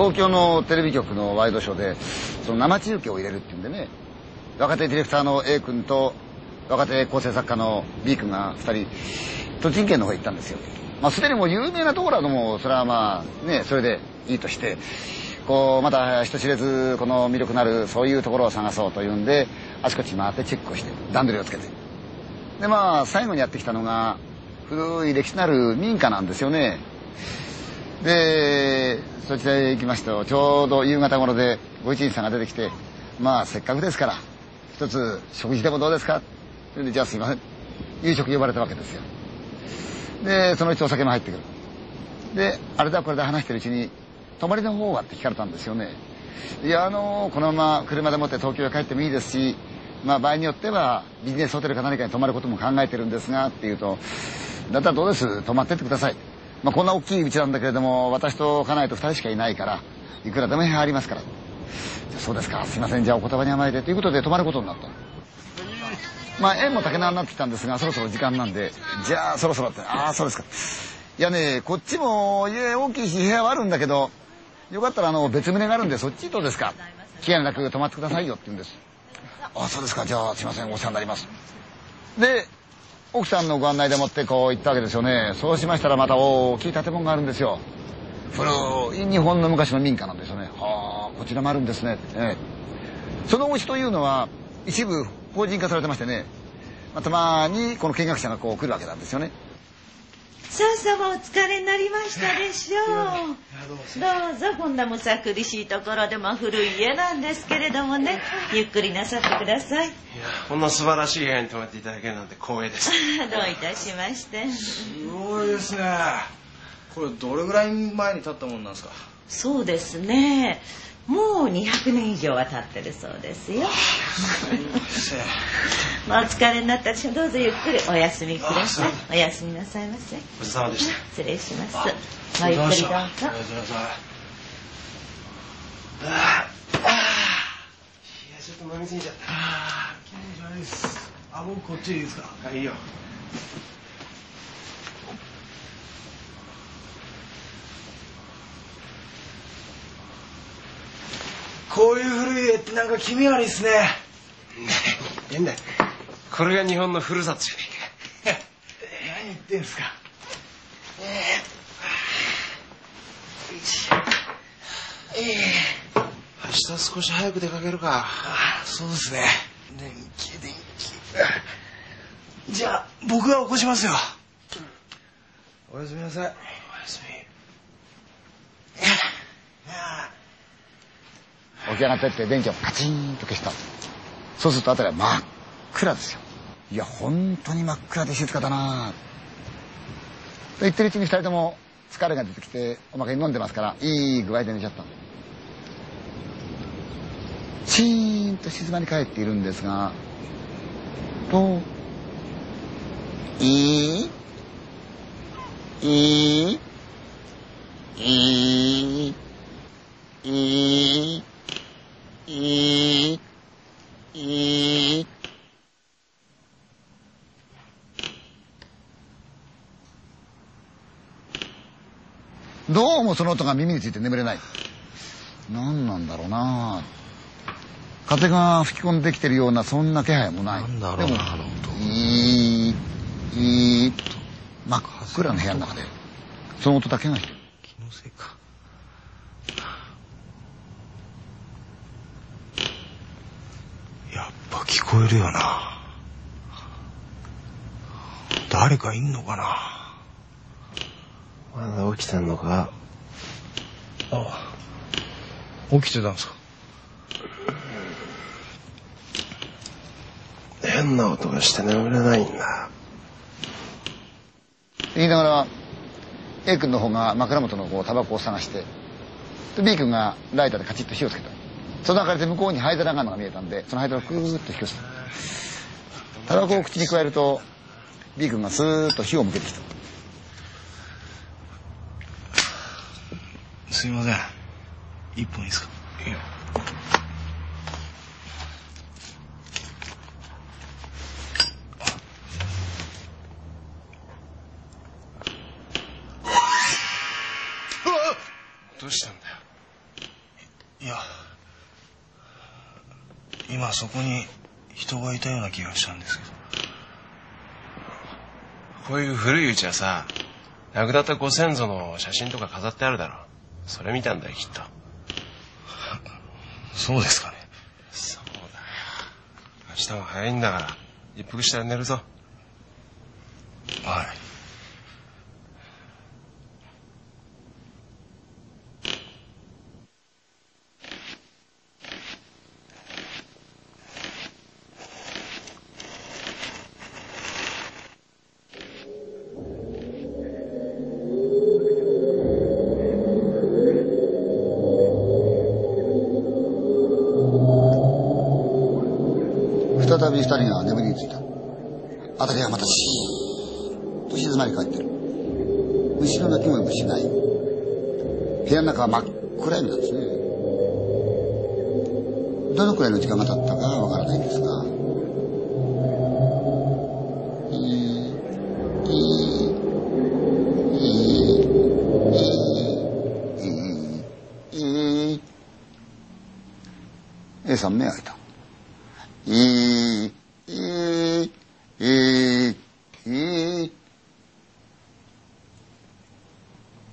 東京のテレビ局のワイドショーでその生中継を入れるっていうんでね若手ディレクターの A 君と若手構成作家の B 君が2人栃木県の方へ行ったんですよ。まあ、すでにもう有名なところはもそれはまあねそれでいいとしてこうまた人知れずこの魅力のあるそういうところを探そうというんであちこち回ってチェックをして段取りをつけてでまあ最後にやってきたのが古い歴史のある民家なんですよねでそちらへ行きますとちょうど夕方頃でご一員さんが出てきてまあせっかくですから一つ食事でもどうですか？それでじゃあすいません。夕食呼ばれたわけですよ。でそのうちお酒も入ってくる。であれだこれだ話してるうちに泊まりの方はって聞かれたんですよね。いやあのこのまま車でもって東京へ帰ってもいいですしまあ場合によってはビジネスホテルか何かに泊まることも考えてるんですがっていうとだったらどうです？泊まってってくださいまあ、こんな大きい家なんだけれども私と家内と2人しかいないからいくらでも部屋ありますから。そうですか。すいません。じゃあお言葉に甘えて。ということで泊まることになった。まあ縁も竹縄になってきたんですがそろそろ時間なんで。じゃあそろそろって。ああそうですか。いやねこっちも家大きいし部屋はあるんだけどよかったらあの別棟があるんでそっちどうですか。気兼なく泊まってくださいよって言うんです。ああそうですか。じゃあすいません。お世話になります。で奥さんのご案内でもってこう行ったわけですよね。そうしましたらまた大きい建物があるんですよ。古い日本の昔の民家なんですよね。はあこちらもあるんですね、ええ、そのお家というのは一部法人化されてましてね、まあ、たまにこの見学者がこう来るわけなんですよね。さあさあお疲れになりましたでしょう。どうぞこんなむさ苦しいところでも古い家なんですけれどもね。ゆっくりなさってください。いやこんな素晴らしい部屋に泊まっていただけるなんて光栄です。どういたしまして。すごいですね。これどれぐらい前に建ったもんなんですか？そうですねもう200年以上は経ってるそうですよ。まあお疲れになったしどうぞゆっくりお休みください。お休みなさいませ。ごちそうさまでした。失礼します。まあゆっくりどうぞ。ああ、いやちょっと飲みすぎちゃった。ああ、気持ち悪いです。あ、僕こっちいいですか？あ、いいよ。こういう古い家ってなんか気味悪いっすね。いいんだよ。これが日本のふるさとじゃねえか。何言ってんすか。ええ明日少し早く出かけるか。あそうですね。電気電気。じゃあ僕が起こしますよ。おやすみなさい。おやすみ。起き上がってって電気をカチンと消した。そうすると辺りは真っ暗ですよ。いや本当に真っ暗で静かだなと言って。るうちに2人とも疲れが出てきておまけに飲んでますからいい具合で寝ちゃった。チーンと静まり返っているんですがといい？いい？いい？いい？いい。どうもその音が耳について眠れない。何なんだろうな。風が吹き込んできてるようなそんな気配もない。なんだろうなあの音いいいい真っ暗な部屋の中でその音だけが気のせいか。やっぱ聞こえるよな。誰かいんのかな。まだ起きてんのか。あ起きてたんですか。変な音がして眠れないんだ。言いながら A 君の方が枕元のこうタバコを探してで B 君がライターでカチッと火をつけたその明かりで向こうに灰皿が見えたんでその灰皿をクーッと引き寄せたタバコを口に加えると B 君がスーッと火を向けてきたすいません。一本いいですか？いいよ。どうしたんだよ？今そこに人がいたような気がしたんですけど。こういう古いうちはさ亡くなったご先祖の写真とか飾ってあるだろ。それ見たんだよきっと。そうですかね。そうだよ。明日も早いんだから一服したら寝るぞ。はいび二人が眠りについた。辺りはまたシーンと静まり返ってる。虫の鳴き声もしない。部屋の中は真っ暗闇んですね。どのくらいの時間が経ったかわからないんですが。A さん目開いた。いい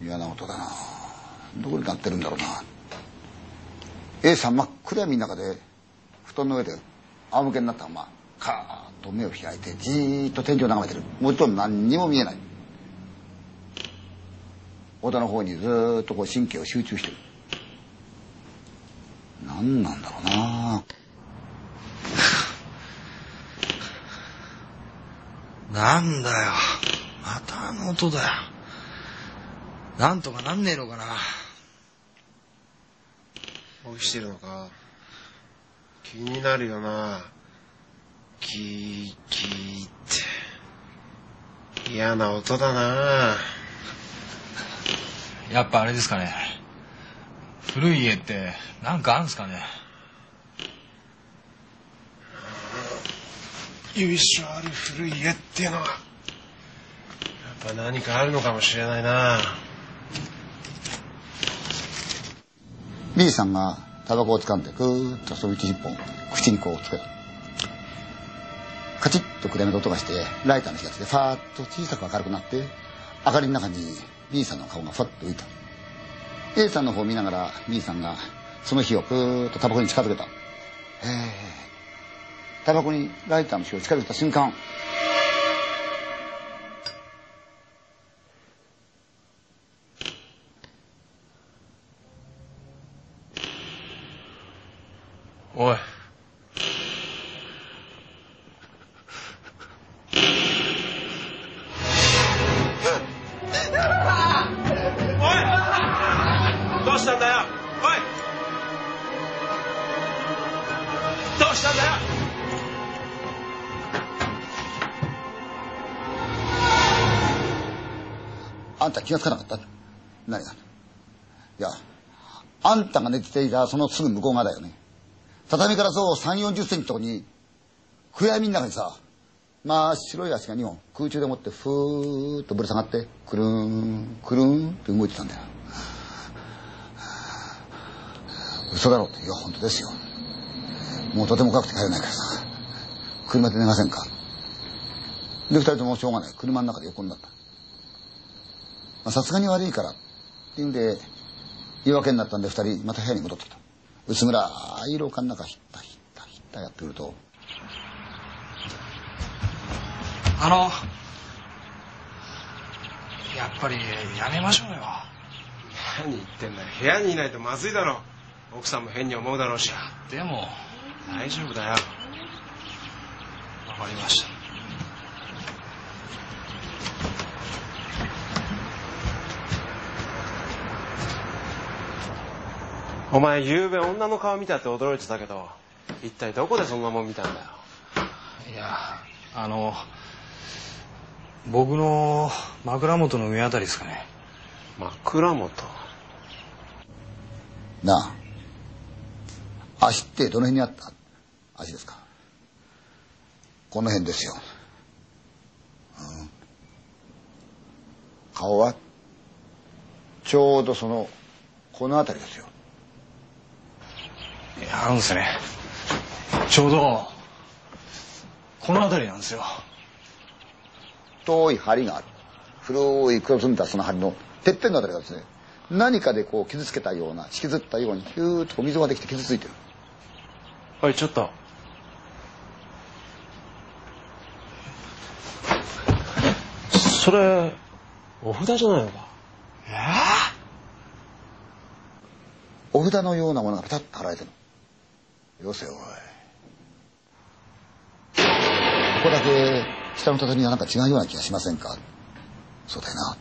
嫌な音だな。どこで鳴ってるんだろうな。A さん真っ暗闇の中で、布団の上で仰向けになったまま、カーッと目を開いて、じーっと天井を眺めてる。もちろん何にも見えない。音の方にずっとこう神経を集中してる。何なんだろうな。なんだよまたあの音だよなんとかなんねえのかな。起きてるのか。気になるよな。キーキーって。嫌な音だな。やっぱあれですかね。古い家ってなんかあるんすかね。由緒ある古い家っていうのは。やっぱ何かあるのかもしれないな B さんがタバコを掴んでぐーっとそのうち一本口にこうつけたカチッと暗めの音がしてライターの火がついてファーッと小さく明るくなって明かりの中に B さんの顔がふわっと浮いた。A さんの方を見ながら B さんがその火をぐーっとタバコに近づけた。へえタバコにライターの火を近づけた瞬間おい。どうしたんだよ。おい。どうしたんだよ。あんた気がつかなかった？何が？いやあんたが寝ていたそのすぐ向こう側だよね。畳からそう3 4 0センチのとこに暗闇の中にさ真っ白い足が2本空中でもってふーっとぶら下がってくるーんくるーんって動いてたんだよ。嘘だろうっていや本当ですよ。もうとても怖くて帰れないからさ。車で寝ませんか。で二人ともしょうがない。車の中で横になった。さすがに悪いからっていうんで言い訳になったんで二人また部屋に戻ってきた。薄暗い廊下の中ひったひったひったやってくると。あのやっぱりやめましょうよ。何言ってんだよ。部屋にいないとまずいだろ。奥さんも変に思うだろうし。でも大丈夫だよ。わかりましたお前昨べ女の顔見たって驚いてたけど一体どこでそんなもん見たんだよ？いやあの僕の枕元の上あたりですかね。枕元？なあ。足ってどの辺にあった？足ですか？この辺ですよ、うん、顔はちょうどそのこの辺りですよいやあるんですねちょうどこの辺りなんですよ。遠い針がある。古い黒ずんだその針のてっぺんのあたりがですね何かでこう傷つけたような引きずったようにヒューッと溝ができて傷ついてる。おいちょっと。それお札じゃないのか？えお札のようなものがペタッと貼られてるのよせおい。ここだけ下の畳がなんか違うような気がしませんか？そうだよな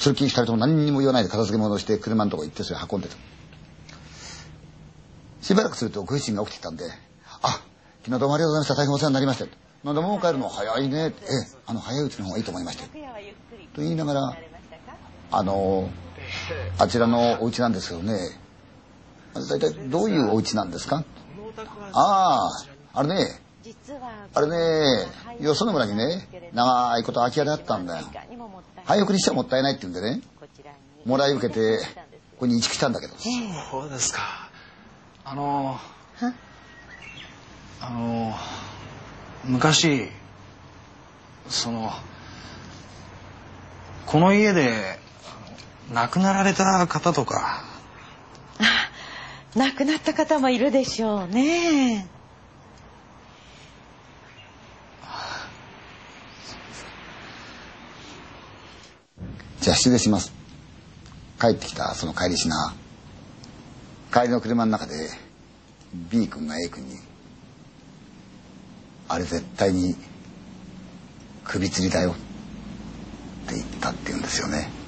通勤したりとも何にも言わないで片付け物をして車のとこ行ってそれ運んでた。しばらくするとご主人が起きてきたんで「あ昨日どうもありがとうございました。大変お世話になりました」なんでもう帰るの早いね」「ええあの早いうちの方がいいと思いました」と言いながらあのあちらのお家なんですけどね。大体どういうお家なんですか？あああれね。あれねよその村にね長いこと空き家であったんだよ。廃屋にしちゃもったいないって言うんでねもらい受けてここに移築したんだけど。そうですか。あのあの昔そのこの家で亡くなられた方とか。亡くなった方もいるでしょうねじゃあ失礼します。帰ってきたその帰りしな。帰りの車の中で B 君が A 君に「あれ絶対に首吊りだよ」って言ったって言うんですよね。